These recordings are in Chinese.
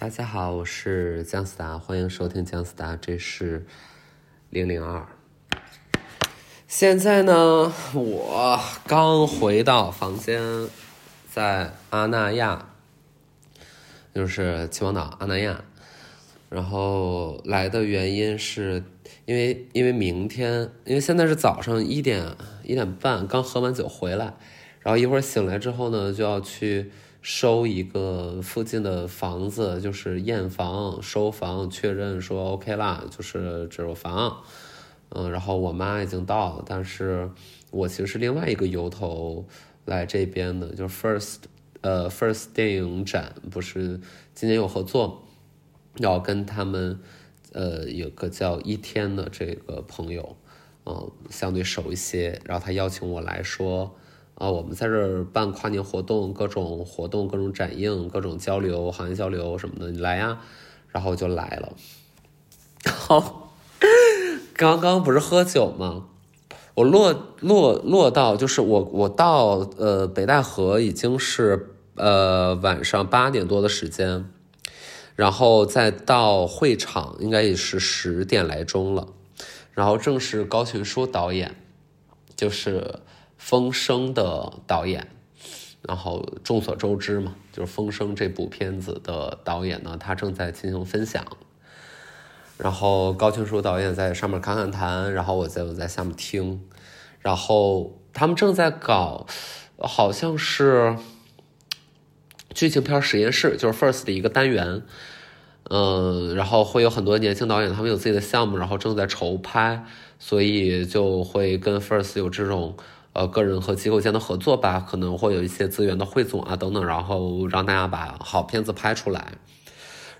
大家好，我是姜思达，欢迎收听姜思达，这是零零二。现在呢，我刚回到房间，在阿那亚，就是秦皇岛阿那亚。然后来的原因是因为因为明天，因为现在是早上一点一点半，刚喝完酒回来，然后一会儿醒来之后呢，就要去。收一个附近的房子，就是验房、收房，确认说 OK 啦，就是这有房。嗯，然后我妈已经到了，但是我其实是另外一个由头来这边的，就是 First，呃，First 电影展不是今年有合作，要跟他们，呃，有个叫一天的这个朋友，嗯，相对熟一些，然后他邀请我来说。啊，我们在这儿办跨年活动，各种活动、各种展映、各种交流、行业交流什么的，你来呀，然后就来了。好，刚刚不是喝酒吗？我落落落到就是我我到呃北戴河已经是呃晚上八点多的时间，然后再到会场应该也是十点来钟了，然后正是高群书导演，就是。风声的导演，然后众所周知嘛，就是《风声》这部片子的导演呢，他正在进行分享。然后高群书导演在上面侃侃谈，然后我在我在下面听。然后他们正在搞，好像是剧情片实验室，就是 First 的一个单元。嗯，然后会有很多年轻导演，他们有自己的项目，然后正在筹拍，所以就会跟 First 有这种。呃，个人和机构间的合作吧，可能会有一些资源的汇总啊，等等，然后让大家把好片子拍出来。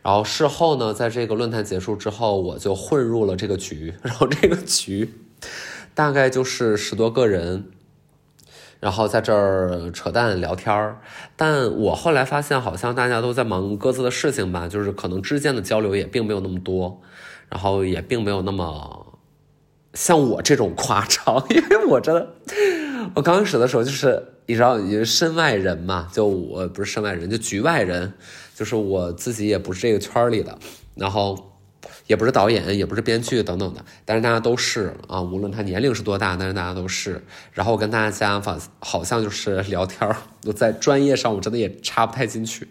然后事后呢，在这个论坛结束之后，我就混入了这个局。然后这个局大概就是十多个人，然后在这儿扯淡聊天儿。但我后来发现，好像大家都在忙各自的事情吧，就是可能之间的交流也并没有那么多，然后也并没有那么像我这种夸张，因为我真的。我刚开始的时候就是你知道，你身外人嘛，就我不是身外人，就局外人，就是我自己也不是这个圈里的，然后也不是导演，也不是编剧等等的，但是大家都是啊，无论他年龄是多大，但是大家都是。然后我跟大家反好像就是聊天我在专业上我真的也插不太进去，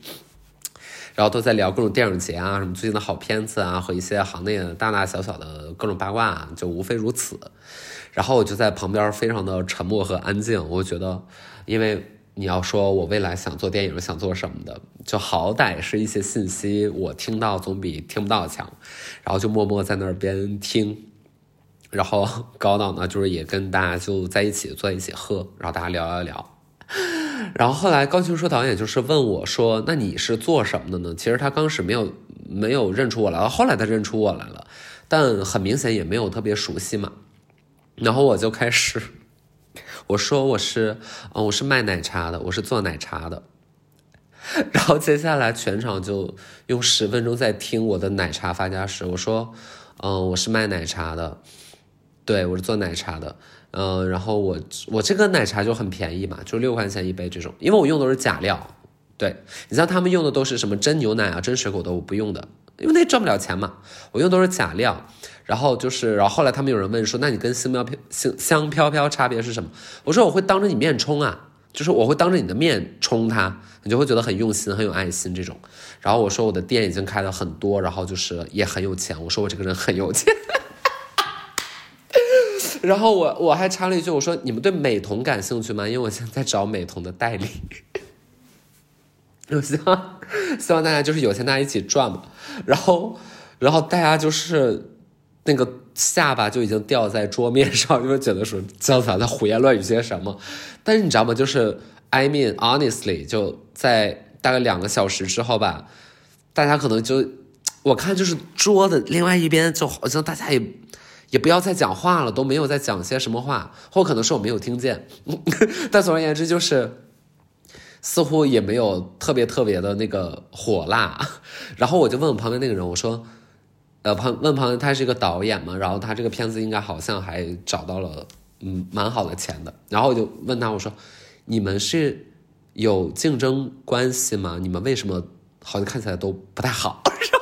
然后都在聊各种电影节啊，什么最近的好片子啊，和一些行内的大大小小的各种八卦，就无非如此。然后我就在旁边非常的沉默和安静。我觉得，因为你要说我未来想做电影，想做什么的，就好歹是一些信息，我听到总比听不到强。然后就默默在那边听，然后高导呢，就是也跟大家就在一起坐一起喝，然后大家聊聊聊。然后后来高群书导演就是问我说：“那你是做什么的呢？”其实他刚始没有没有认出我来，后来他认出我来了，但很明显也没有特别熟悉嘛。然后我就开始，我说我是，嗯，我是卖奶茶的，我是做奶茶的。然后接下来全场就用十分钟在听我的奶茶发家史。我说，嗯，我是卖奶茶的，对我是做奶茶的，嗯，然后我我这个奶茶就很便宜嘛，就六块钱一杯这种，因为我用的是假料。对你像他们用的都是什么真牛奶啊、真水果的，我不用的，因为那赚不了钱嘛。我用都是假料。然后就是，然后后来他们有人问说，那你跟香飘飘香香飘飘差别是什么？我说我会当着你面冲啊，就是我会当着你的面冲它，你就会觉得很用心、很有爱心这种。然后我说我的店已经开了很多，然后就是也很有钱。我说我这个人很有钱。然后我我还插了一句，我说你们对美瞳感兴趣吗？因为我现在找美瞳的代理。我希望希望大家就是有钱大家一起赚嘛。然后然后大家就是。那个下巴就已经掉在桌面上，因为觉得说姜子牙在胡言乱语些什么。但是你知道吗？就是 I mean honestly，就在大概两个小时之后吧，大家可能就我看就是桌的另外一边就好像大家也也不要再讲话了，都没有在讲些什么话，或可能是我没有听见。但总而言之，就是似乎也没有特别特别的那个火辣。然后我就问我旁边那个人，我说。呃，旁问旁边他是一个导演嘛，然后他这个片子应该好像还找到了嗯蛮好的钱的，然后我就问他我说，你们是有竞争关系吗？你们为什么好像看起来都不太好。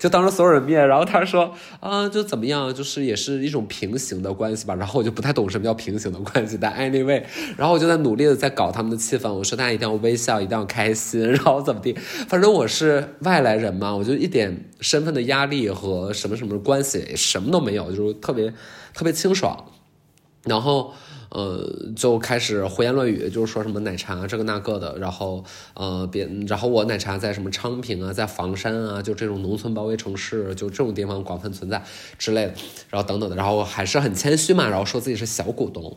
就当着所有人面，然后他说啊，就怎么样，就是也是一种平行的关系吧。然后我就不太懂什么叫平行的关系，但 anyway，然后我就在努力的在搞他们的气氛。我说大家一定要微笑，一定要开心，然后怎么地，反正我是外来人嘛，我就一点身份的压力和什么什么关系什么都没有，就是特别特别清爽。然后。呃，就开始胡言乱语，就是说什么奶茶这个那个的，然后呃，别，然后我奶茶在什么昌平啊，在房山啊，就这种农村包围城市，就这种地方广泛存在之类的，然后等等的，然后还是很谦虚嘛，然后说自己是小股东，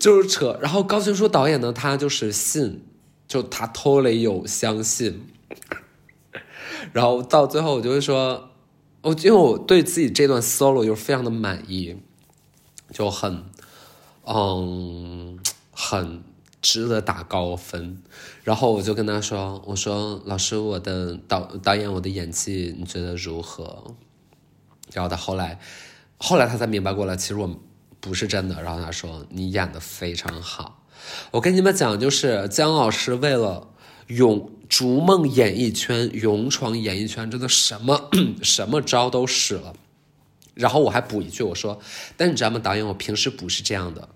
就是扯。然后高群书导演呢，他就是信，就他偷了有相信，然后到最后我就会说，我因为我对自己这段 solo 就是非常的满意。就很，嗯，很值得打高分。然后我就跟他说：“我说老师，我的导导演，我的演技你觉得如何？”然后他后来，后来他才明白过来，其实我不是真的。然后他说：“你演的非常好。”我跟你们讲，就是姜老师为了勇逐梦演艺圈、勇闯演艺圈，真的什么 什么招都使了。然后我还补一句，我说，但你知道吗，导演，我平时不是这样的。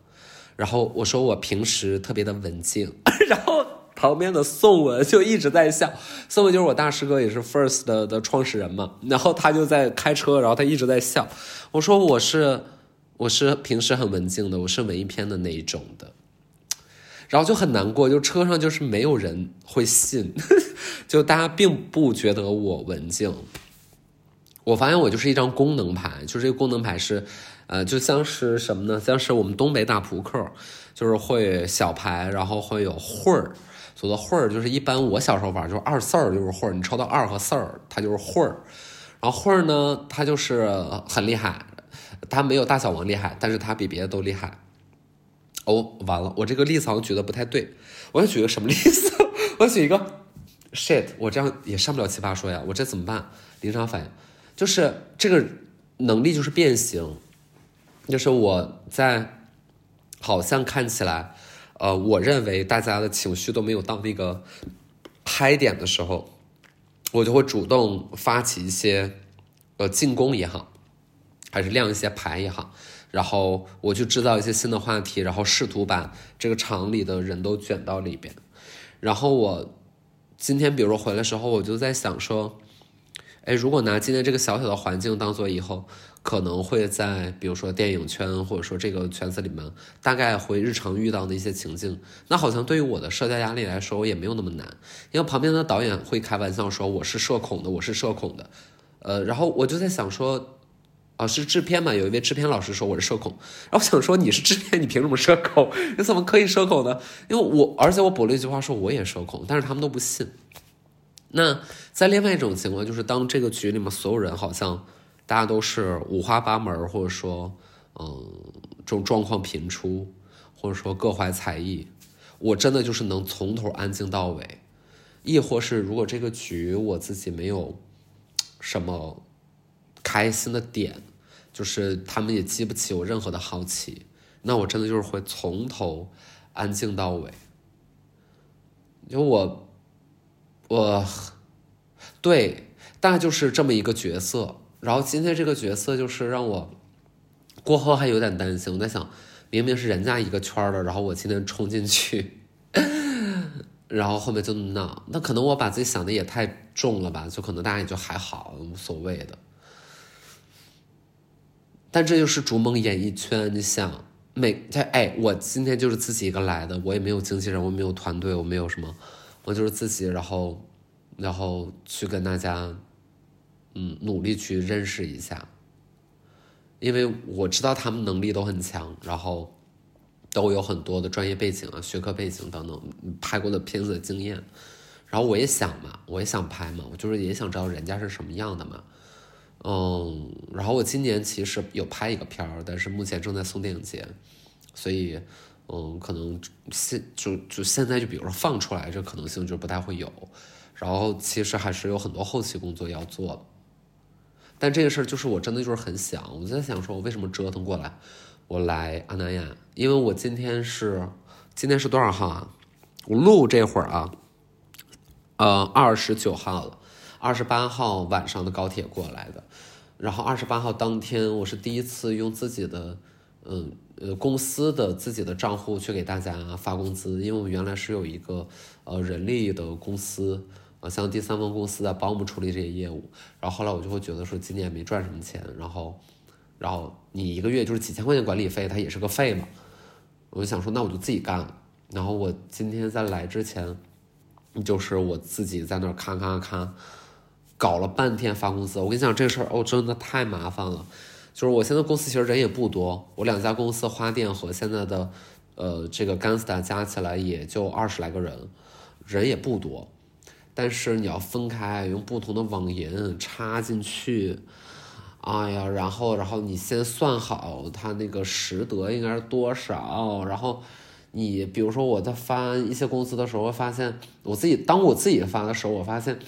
然后我说我平时特别的文静。然后旁边的宋文就一直在笑，宋文就是我大师哥，也是 First 的的创始人嘛。然后他就在开车，然后他一直在笑。我说我是我是平时很文静的，我是文艺片的那一种的。然后就很难过，就车上就是没有人会信，就大家并不觉得我文静。我发现我就是一张功能牌，就这个功能牌是，呃，就像是什么呢？像是我们东北打扑克，就是会小牌，然后会有会儿，所谓的会儿就是一般我小时候玩就是二四儿就是会儿，你抽到二和四儿，它就是会儿。然后会儿呢，它就是很厉害，它没有大小王厉害，但是它比别的都厉害。哦，完了，我这个例子好像举的不太对，我要举个什么例子？我举一个 shit，我这样也上不了奇葩说呀，我这怎么办？临场反应。就是这个能力就是变形，就是我在好像看起来，呃，我认为大家的情绪都没有到那个嗨点的时候，我就会主动发起一些呃进攻也好，还是亮一些牌也好，然后我去制造一些新的话题，然后试图把这个场里的人都卷到里边。然后我今天比如说回来时候，我就在想说。哎，如果拿今天这个小小的环境当做以后可能会在，比如说电影圈或者说这个圈子里面，大概会日常遇到的一些情境，那好像对于我的社交压力来说，我也没有那么难。因为旁边的导演会开玩笑说我是社恐的，我是社恐的，呃，然后我就在想说，啊，是制片嘛？有一位制片老师说我是社恐，然后我想说你是制片，你凭什么社恐？你怎么可以社恐呢？因为我，而且我补了一句话说我也社恐，但是他们都不信。那在另外一种情况，就是当这个局里面所有人好像大家都是五花八门，或者说，嗯，这种状况频出，或者说各怀才艺，我真的就是能从头安静到尾。亦或是如果这个局我自己没有什么开心的点，就是他们也激不起我任何的好奇，那我真的就是会从头安静到尾。就我。我，对，大概就是这么一个角色。然后今天这个角色就是让我过后还有点担心。我在想，明明是人家一个圈的，然后我今天冲进去，然后后面就闹，那可能我把自己想的也太重了吧？就可能大家也就还好，无所谓的。但这就是逐梦演艺圈，你想，每在哎，我今天就是自己一个来的，我也没有经纪人，我没有团队，我没有什么。我就是自己，然后，然后去跟大家，嗯，努力去认识一下，因为我知道他们能力都很强，然后都有很多的专业背景啊、学科背景等等，拍过的片子的经验，然后我也想嘛，我也想拍嘛，我就是也想知道人家是什么样的嘛，嗯，然后我今年其实有拍一个片儿，但是目前正在送电影节，所以。嗯，可能现就就现在就比如说放出来，这可能性就不太会有。然后其实还是有很多后期工作要做的。但这个事儿就是我真的就是很想，我就在想说，我为什么折腾过来，我来阿那亚？因为我今天是今天是多少号啊？我录这会儿啊，呃，二十九号了，二十八号晚上的高铁过来的，然后二十八号当天，我是第一次用自己的，嗯呃公司的自己的账户去给大家发工资，因为我们原来是有一个呃人力的公司，呃像第三方公司在帮我们处理这些业务，然后后来我就会觉得说今年没赚什么钱，然后，然后你一个月就是几千块钱管理费，它也是个费嘛，我就想说那我就自己干了，然后我今天在来之前。就是我自己在那儿咔咔咔搞了半天发工资，我跟你讲这事儿哦，真的太麻烦了。就是我现在公司其实人也不多，我两家公司花店和现在的呃这个 gasst 加起来也就二十来个人，人也不多。但是你要分开用不同的网银插进去，哎呀，然后然后你先算好它那个实得应该是多少，然后。你比如说我在翻一些公司的时候，发现我自己当我自己翻的时候，我发现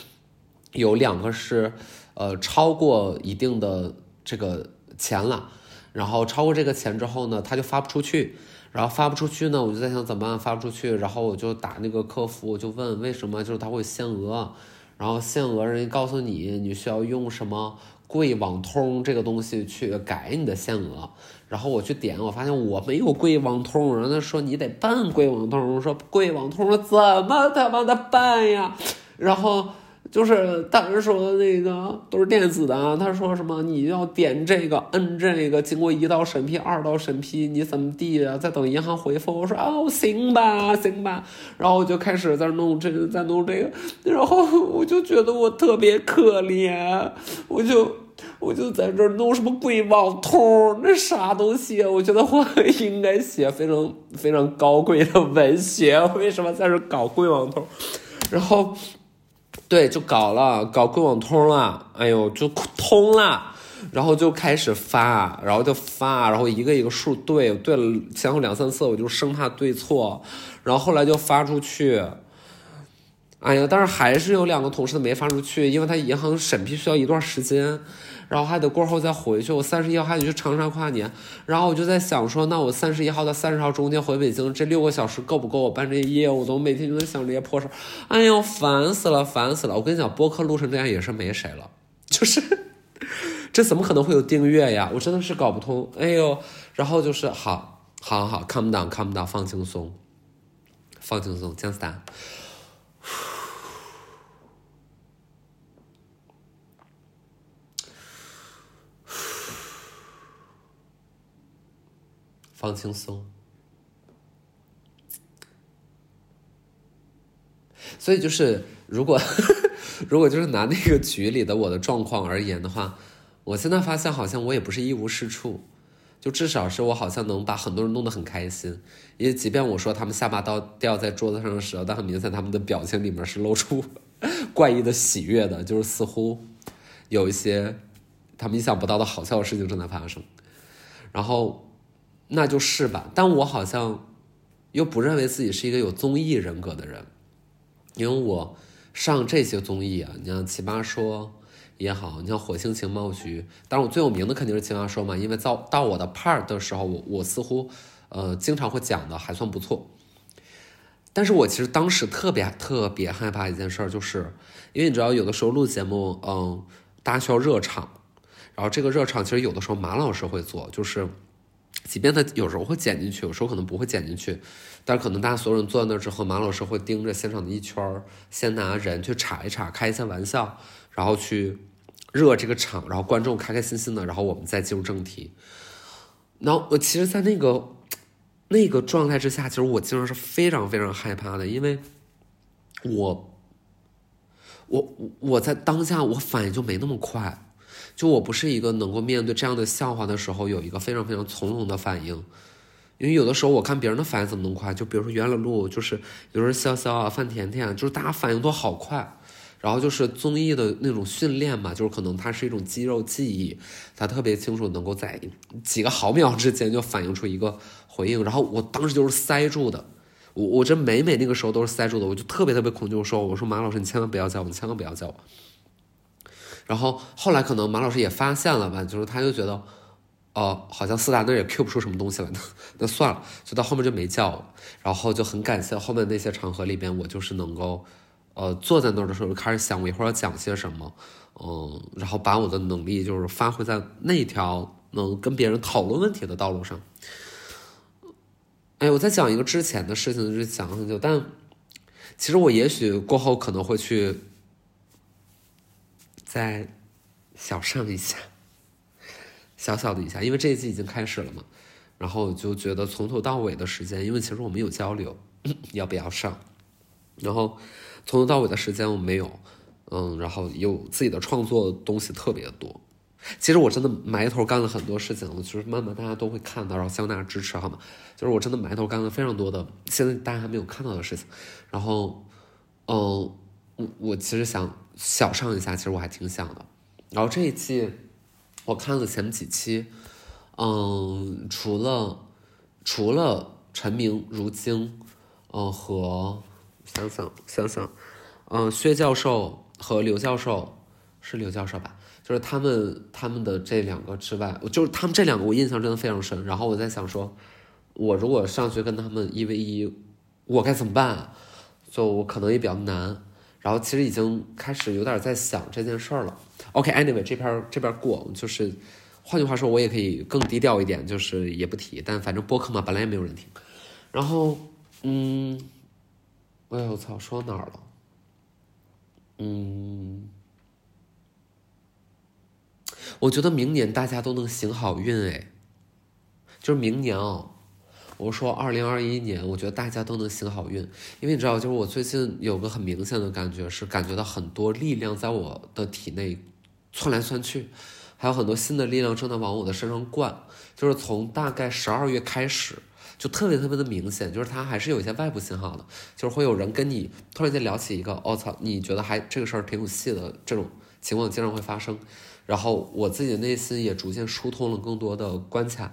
有两个是呃超过一定的这个钱了，然后超过这个钱之后呢，他就发不出去，然后发不出去呢，我就在想怎么办发不出去，然后我就打那个客服，我就问为什么，就是他会限额，然后限额人家告诉你你需要用什么贵网通这个东西去改你的限额。然后我去点，我发现我没有贵网通，然后他说你得办贵网通，我说贵网通怎么他妈的办呀？然后就是当时说那个都是电子的，他说什么你要点这个摁这个，经过一道审批、二道审批，你怎么地啊？再等银行回复。我说哦行吧行吧，然后我就开始在弄这个，在弄这个，然后我就觉得我特别可怜，我就。我就在这弄什么贵网通，那啥东西啊？我觉得我 应该写非常非常高贵的文学，为什么在这搞贵网通？然后，对，就搞了，搞贵网通了。哎呦，就通了，然后就开始发，然后就发，然后一个一个数对，对了前后两三次，我就生怕对错，然后后来就发出去。哎呀，但是还是有两个同事没发出去，因为他银行审批需要一段时间，然后还得过后再回去。我三十一号还得去长沙跨年，然后我就在想说，那我三十一号到三十号中间回北京，这六个小时够不够我办这些业务？我每天就在想这些破事儿，哎呦，烦死了，烦死了！我跟你讲，播客录成这样也是没谁了，就是 这怎么可能会有订阅呀？我真的是搞不通。哎呦，然后就是好，好，好，calm down，calm down，放轻松，放轻松，姜思达。放轻松，所以就是如果 如果就是拿那个局里的我的状况而言的话，我现在发现好像我也不是一无是处，就至少是我好像能把很多人弄得很开心，因为即便我说他们下巴刀掉在桌子上的时候，但很明显他们的表情里面是露出 怪异的喜悦的，就是似乎有一些他们意想不到的好笑的事情正在发生，然后。那就是吧，但我好像又不认为自己是一个有综艺人格的人，因为我上这些综艺啊，你像《奇葩说》也好，你像《火星情报局》，当然我最有名的肯定是《奇葩说》嘛，因为到到我的 part 的时候，我我似乎呃经常会讲的还算不错。但是我其实当时特别特别害怕一件事儿，就是因为你知道，有的时候录节目，嗯，大家需要热场，然后这个热场其实有的时候马老师会做，就是。即便他有时候会剪进去，有时候可能不会剪进去，但是可能大家所有人坐在那儿之后，马老师会盯着现场的一圈儿先拿人去查一查，开一下玩笑，然后去热这个场，然后观众开开心心的，然后我们再进入正题。然后我其实，在那个那个状态之下，其实我经常是非常非常害怕的，因为我我我在当下我反应就没那么快。就我不是一个能够面对这样的笑话的时候有一个非常非常从容的反应，因为有的时候我看别人的反应怎么那么快，就比如说袁乐璐，就是有时候潇潇啊、范甜甜，就是大家反应都好快，然后就是综艺的那种训练嘛，就是可能它是一种肌肉记忆，他特别清楚能够在几个毫秒之间就反映出一个回应，然后我当时就是塞住的，我我这每每那个时候都是塞住的，我就特别特别恐惧，我说我说马老师你千万不要叫我，你千万不要叫我。然后后来可能马老师也发现了吧，就是他就觉得，哦，好像四大那也 Q 不出什么东西来，那那算了，就到后面就没叫。然后就很感谢后面那些场合里边，我就是能够，呃，坐在那儿的时候就开始想我一会儿要讲些什么，嗯，然后把我的能力就是发挥在那条能跟别人讨论问题的道路上。哎，我在讲一个之前的事情，就是讲很久，但其实我也许过后可能会去再小上一下，小小的一下，因为这一季已经开始了嘛。然后就觉得从头到尾的时间，因为其实我们有交流，要不要上？然后从头到尾的时间我没有，嗯，然后有自己的创作东西特别多。其实我真的埋头干了很多事情，就是慢慢大家都会看到，然后希望大家支持，好吗？就是我真的埋头干了非常多的，现在大家还没有看到的事情。然后，嗯，我我其实想小上一下，其实我还挺想的。然后这一季我看了前几期。嗯，除了除了陈明、如晶，嗯和想想想想，嗯薛教授和刘教授是刘教授吧？就是他们他们的这两个之外，就是他们这两个我印象真的非常深。然后我在想说，我如果上去跟他们一 v 一，我该怎么办？就我可能也比较难。然后其实已经开始有点在想这件事儿了。OK，Anyway，这边这边过就是。换句话说，我也可以更低调一点，就是也不提。但反正播客嘛，本来也没有人听。然后，嗯，哎呦我操，说到哪儿了？嗯，我觉得明年大家都能行好运哎，就是明年哦。我说二零二一年，我觉得大家都能行好运，因为你知道，就是我最近有个很明显的感觉，是感觉到很多力量在我的体内窜来窜去。还有很多新的力量正在往我的身上灌，就是从大概十二月开始，就特别特别的明显，就是它还是有一些外部信号的，就是会有人跟你突然间聊起一个，我操，你觉得还这个事儿挺有戏的这种情况经常会发生，然后我自己的内心也逐渐疏通了更多的关卡，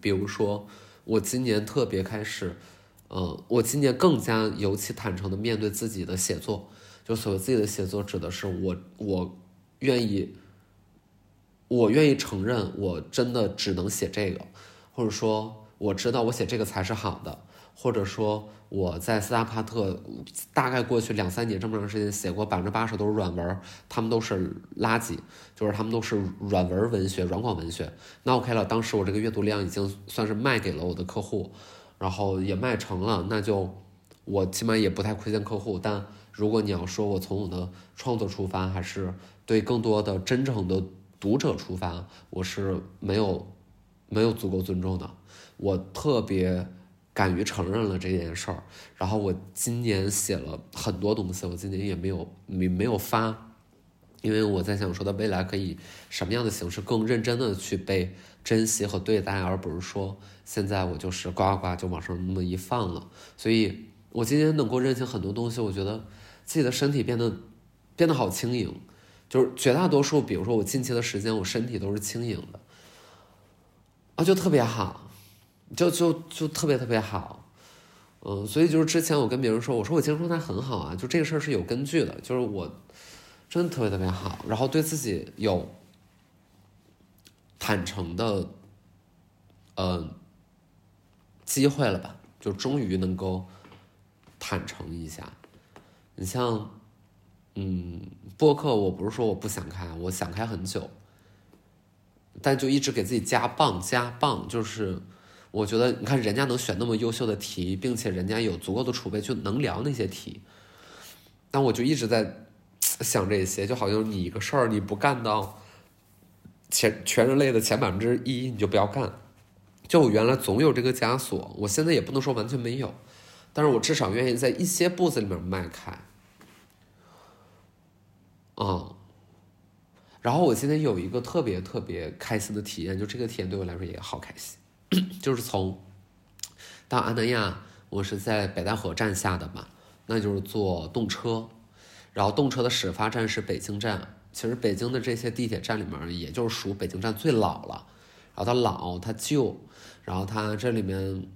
比如说我今年特别开始，嗯，我今年更加尤其坦诚的面对自己的写作，就所谓自己的写作指的是我我愿意。我愿意承认，我真的只能写这个，或者说我知道我写这个才是好的，或者说我在斯达帕特大概过去两三年这么长时间写过百分之八十都是软文，他们都是垃圾，就是他们都是软文文学、软广文学。那 OK 了，当时我这个阅读量已经算是卖给了我的客户，然后也卖成了，那就我起码也不太亏欠客户。但如果你要说我从我的创作出发，还是对更多的真正的。读者出发，我是没有没有足够尊重的。我特别敢于承认了这件事儿。然后我今年写了很多东西，我今年也没有没没有发，因为我在想说，的未来可以什么样的形式更认真的去被珍惜和对待，而不是说现在我就是呱呱就往上那么一放了。所以我今年能够认清很多东西，我觉得自己的身体变得变得好轻盈。就是绝大多数，比如说我近期的时间，我身体都是轻盈的，啊，就特别好，就就就特别特别好，嗯，所以就是之前我跟别人说，我说我精神状态很好啊，就这个事儿是有根据的，就是我真的特别特别好，然后对自己有坦诚的，呃，机会了吧，就终于能够坦诚一下，你像。嗯，播客我不是说我不想开，我想开很久，但就一直给自己加棒加棒，就是我觉得你看人家能选那么优秀的题，并且人家有足够的储备就能聊那些题，但我就一直在想这些，就好像你一个事儿你不干到前全人类的前百分之一，你就不要干。就我原来总有这个枷锁，我现在也不能说完全没有，但是我至少愿意在一些步子里面迈开。嗯，然后我今天有一个特别特别开心的体验，就这个体验对我来说也好开心，就是从到安南亚，我是在北戴河站下的嘛，那就是坐动车，然后动车的始发站是北京站，其实北京的这些地铁站里面，也就是属北京站最老了，然后它老它旧，然后它这里面。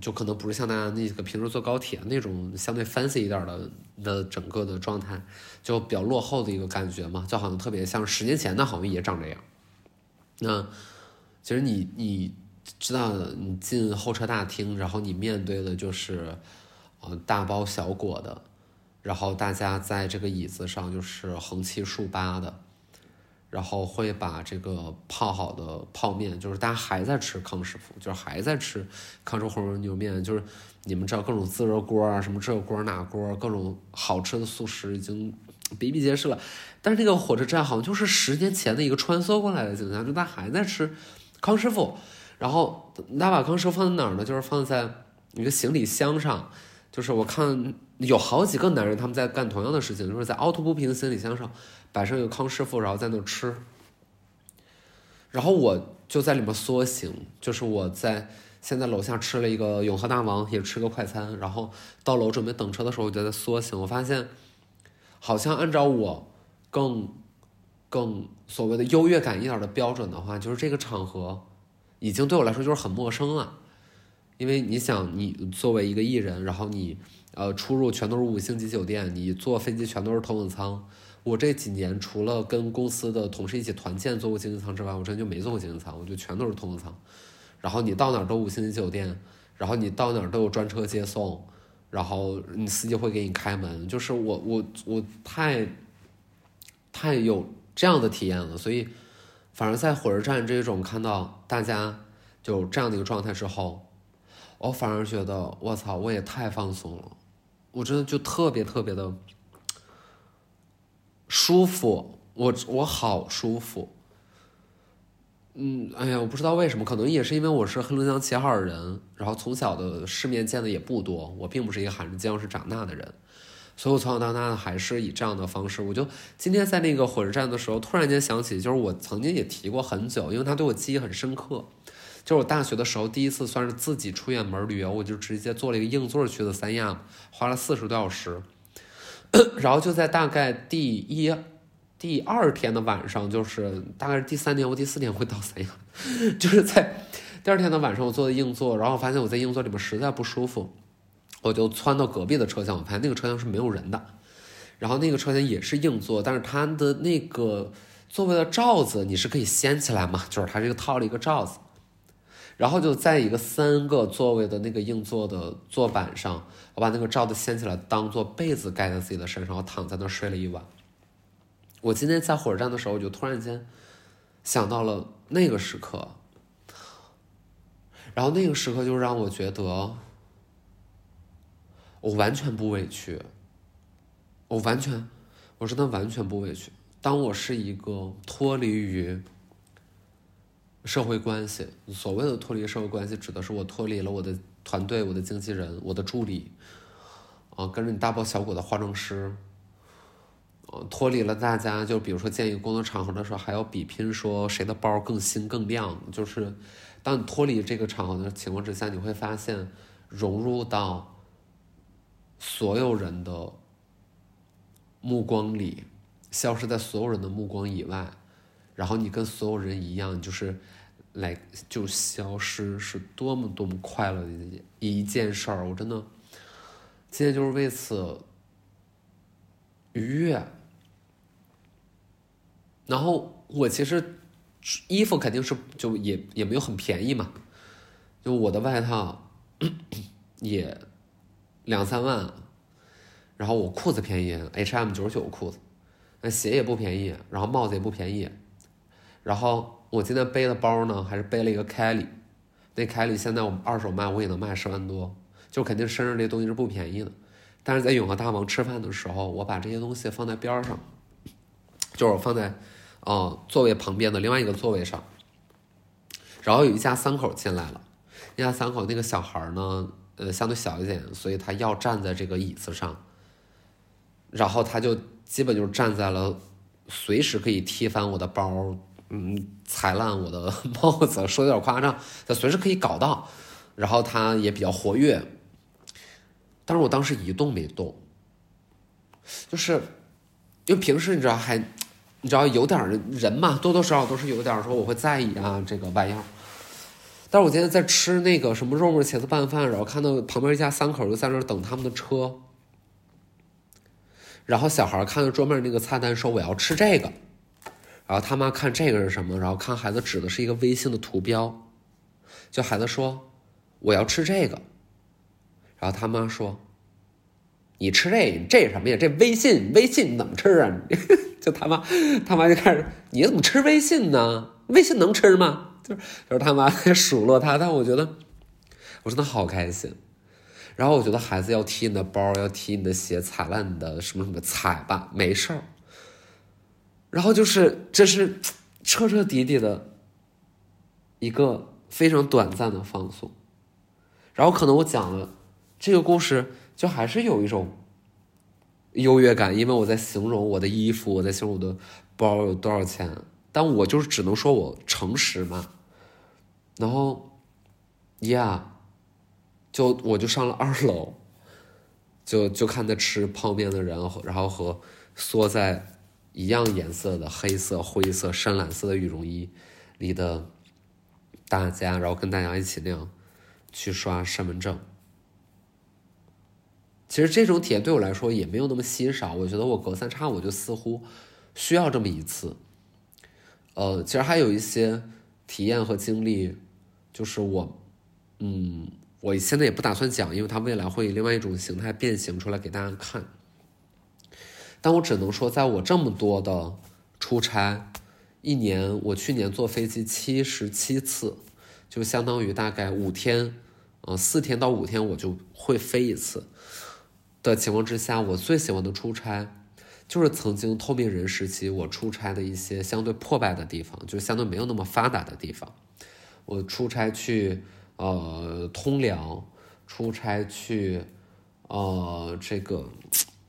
就可能不是像大家那个平时坐高铁那种相对 fancy 一点的的整个的状态，就比较落后的一个感觉嘛，就好像特别像十年前的，好像也长这样。那其实你你知道，你进候车大厅，然后你面对的就是呃大包小裹的然后大家在这个椅子上就是横七竖八的，然后会把这个泡好的泡面，就是大家还在吃康师傅，就是还在吃康师傅红牛面，就是你们知道各种自热锅啊，什么这锅那锅，各种好吃的速食已经比比皆是了。但是那个火车站好像就是十年前的一个穿梭过来的景象，就大家还在吃康师傅，然后大家把康师傅放在哪儿呢？就是放在一个行李箱上，就是我看。有好几个男人，他们在干同样的事情，就是在凹凸不平的行李箱上摆上一个康师傅，然后在那吃。然后我就在里面缩形，就是我在现在楼下吃了一个永和大王，也吃个快餐，然后到楼准备等车的时候，我就在缩形。我发现，好像按照我更更所谓的优越感一点的标准的话，就是这个场合已经对我来说就是很陌生了，因为你想，你作为一个艺人，然后你。呃，出入全都是五星级酒店，你坐飞机全都是头等舱。我这几年除了跟公司的同事一起团建坐过经济舱之外，我真就没坐过经济舱，我就全都是头等舱。然后你到哪儿都五星级酒店，然后你到哪儿都有专车接送，然后你司机会给你开门，就是我我我太太有这样的体验了。所以，反而在火车站这种看到大家就这样的一个状态之后，我反而觉得我操，我也太放松了。我真的就特别特别的舒服，我我好舒服。嗯，哎呀，我不知道为什么，可能也是因为我是黑龙江齐齐哈尔人，然后从小的世面见的也不多，我并不是一个喊着江市长大的人，所以我从小到大呢还是以这样的方式。我就今天在那个火车站的时候，突然间想起，就是我曾经也提过很久，因为他对我记忆很深刻。就是我大学的时候第一次算是自己出远门旅游，我就直接坐了一个硬座去的三亚，花了四十多小时，然后就在大概第一、第二天的晚上，就是大概是第三天或第四天会到三亚，就是在第二天的晚上我坐的硬座，然后我发现我在硬座里面实在不舒服，我就窜到隔壁的车厢，我发现那个车厢是没有人的，然后那个车厢也是硬座，但是它的那个座位的罩子你是可以掀起来嘛，就是它这个套了一个罩子。然后就在一个三个座位的那个硬座的座板上，我把那个罩子掀起来，当做被子盖在自己的身上，我躺在那睡了一晚。我今天在火车站的时候，我就突然间想到了那个时刻，然后那个时刻就让我觉得我完全不委屈，我完全，我真的完全不委屈。当我是一个脱离于。社会关系，所谓的脱离社会关系，指的是我脱离了我的团队、我的经纪人、我的助理，啊，跟着你大包小裹的化妆师，啊，脱离了大家，就比如说建一个工作场合的时候，还要比拼说谁的包更新更亮。就是当你脱离这个场合的情况之下，你会发现融入到所有人的目光里，消失在所有人的目光以外，然后你跟所有人一样，就是。来就消失是多么多么快乐的一一件事儿，我真的今天就是为此愉悦。然后我其实衣服肯定是就也也没有很便宜嘛，就我的外套也两三万，然后我裤子便宜，H&M 九十九裤子，那鞋也不便宜，然后帽子也不便宜，然后。我今天背的包呢，还是背了一个凯利，那凯利现在我二手卖我也能卖十万多，就肯定身上这东西是不便宜的。但是在永和大王吃饭的时候，我把这些东西放在边上，就是放在，呃，座位旁边的另外一个座位上。然后有一家三口进来了，一家三口那个小孩呢，呃，相对小一点，所以他要站在这个椅子上，然后他就基本就是站在了，随时可以踢翻我的包。嗯，踩烂我的 帽子，说有点夸张，他随时可以搞到，然后他也比较活跃，但是我当时一动没动，就是因为平时你知道还，你知道有点人嘛，多多少少都是有点说我会在意啊这个玩意儿，但是我今天在吃那个什么肉末茄子拌饭，然后看到旁边一家三口就在那儿等他们的车，然后小孩看到桌面那个菜单说我要吃这个。然后他妈看这个是什么，然后看孩子指的是一个微信的图标，就孩子说我要吃这个，然后他妈说你吃这这什么呀？这微信微信怎么吃啊？就他妈他妈就开始，你怎么吃微信呢？微信能吃吗？就是就是他妈在数落他，但我觉得我真的好开心。然后我觉得孩子要踢你的包，要踢你的鞋，踩烂你的什么什么，踩吧，没事儿。然后就是这是彻彻底底的一个非常短暂的放松。然后可能我讲了这个故事，就还是有一种优越感，因为我在形容我的衣服，我在形容我的包有多少钱，但我就是只能说我诚实嘛。然后，Yeah。就我就上了二楼，就就看他吃泡面的人，然后和缩在一样颜色的黑色、灰色、深蓝色的羽绒衣里的大家，然后跟大家一起那样去刷身份证。其实这种体验对我来说也没有那么稀少，我觉得我隔三差五就似乎需要这么一次。呃，其实还有一些体验和经历，就是我，嗯。我现在也不打算讲，因为它未来会以另外一种形态变形出来给大家看。但我只能说，在我这么多的出差，一年我去年坐飞机七十七次，就相当于大概五天，呃，四天到五天我就会飞一次的情况之下，我最喜欢的出差就是曾经透明人时期我出差的一些相对破败的地方，就相对没有那么发达的地方，我出差去。呃，通辽出差去，呃，这个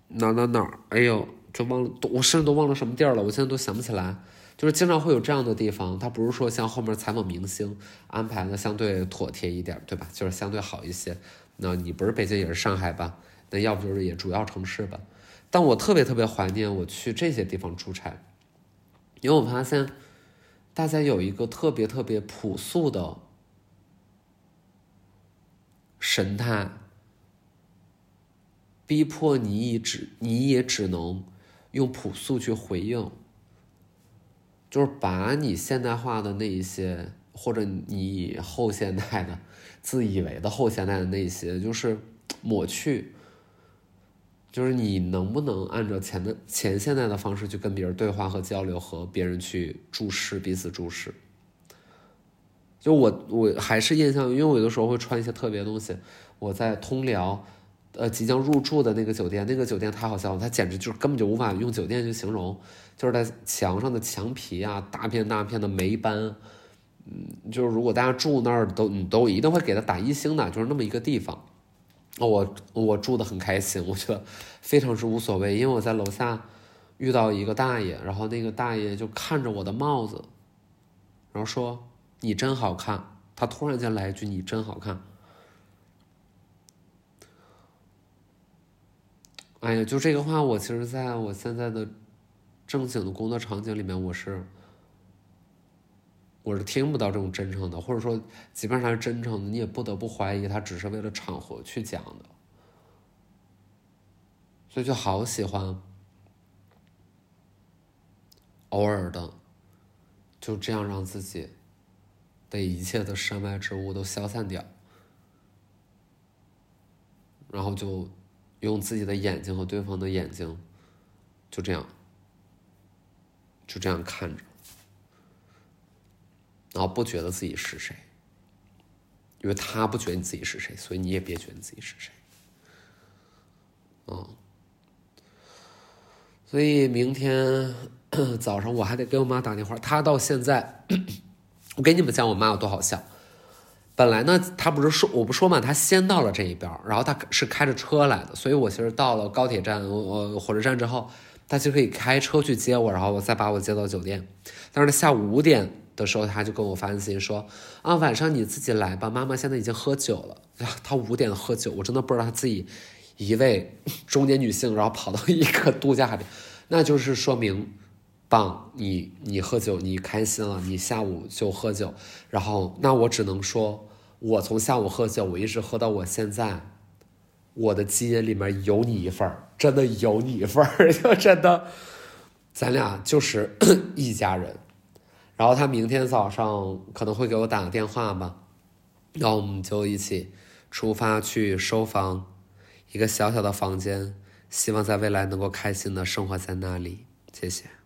哪哪哪儿？哎呦，就忘了，我甚至都忘了什么地儿了。我现在都想不起来。就是经常会有这样的地方，它不是说像后面采访明星安排的相对妥帖一点，对吧？就是相对好一些。那你不是北京也是上海吧？那要不就是也主要城市吧？但我特别特别怀念我去这些地方出差，因为我发现大家有一个特别特别朴素的。神态，逼迫你也只你也只能用朴素去回应，就是把你现代化的那一些，或者你后现代的自以为的后现代的那些，就是抹去，就是你能不能按照前的前现代的方式去跟别人对话和交流，和别人去注视彼此注视。就我我还是印象，因为我有的时候会穿一些特别的东西。我在通辽，呃，即将入住的那个酒店，那个酒店太好笑了，它简直就是根本就无法用酒店去形容。就是在墙上的墙皮啊，大片大片的霉斑，嗯，就是如果大家住那儿都你都一定会给他打一星的，就是那么一个地方。我我住的很开心，我觉得非常之无所谓，因为我在楼下遇到一个大爷，然后那个大爷就看着我的帽子，然后说。你真好看，他突然间来一句“你真好看”，哎呀，就这个话，我其实在我现在的正经的工作场景里面，我是我是听不到这种真诚的，或者说，即便他是真诚的，你也不得不怀疑他只是为了场合去讲的，所以就好喜欢偶尔的就这样让自己。被一切的身外之物都消散掉，然后就用自己的眼睛和对方的眼睛，就这样，就这样看着，然后不觉得自己是谁，因为他不觉得你自己是谁，所以你也别觉得你自己是谁，嗯，所以明天 早上我还得给我妈打电话，她到现在。我给你们讲，我妈有多好笑。本来呢，她不是说我不说嘛，她先到了这一边，然后她是开着车来的，所以我其实到了高铁站、呃火车站之后，她就可以开车去接我，然后我再把我接到酒店。但是下午五点的时候，他就跟我发信息说：“啊，晚上你自己来吧，妈妈现在已经喝酒了。”他五点喝酒，我真的不知道他自己一位中年女性，然后跑到一个度假海边，那就是说明。棒，你你喝酒，你开心了，你下午就喝酒，然后那我只能说，我从下午喝酒，我一直喝到我现在，我的基因里面有你一份，真的有你一份，就真的，咱俩就是 一家人。然后他明天早上可能会给我打个电话吧，那我们就一起出发去收房，一个小小的房间，希望在未来能够开心的生活在那里。谢谢。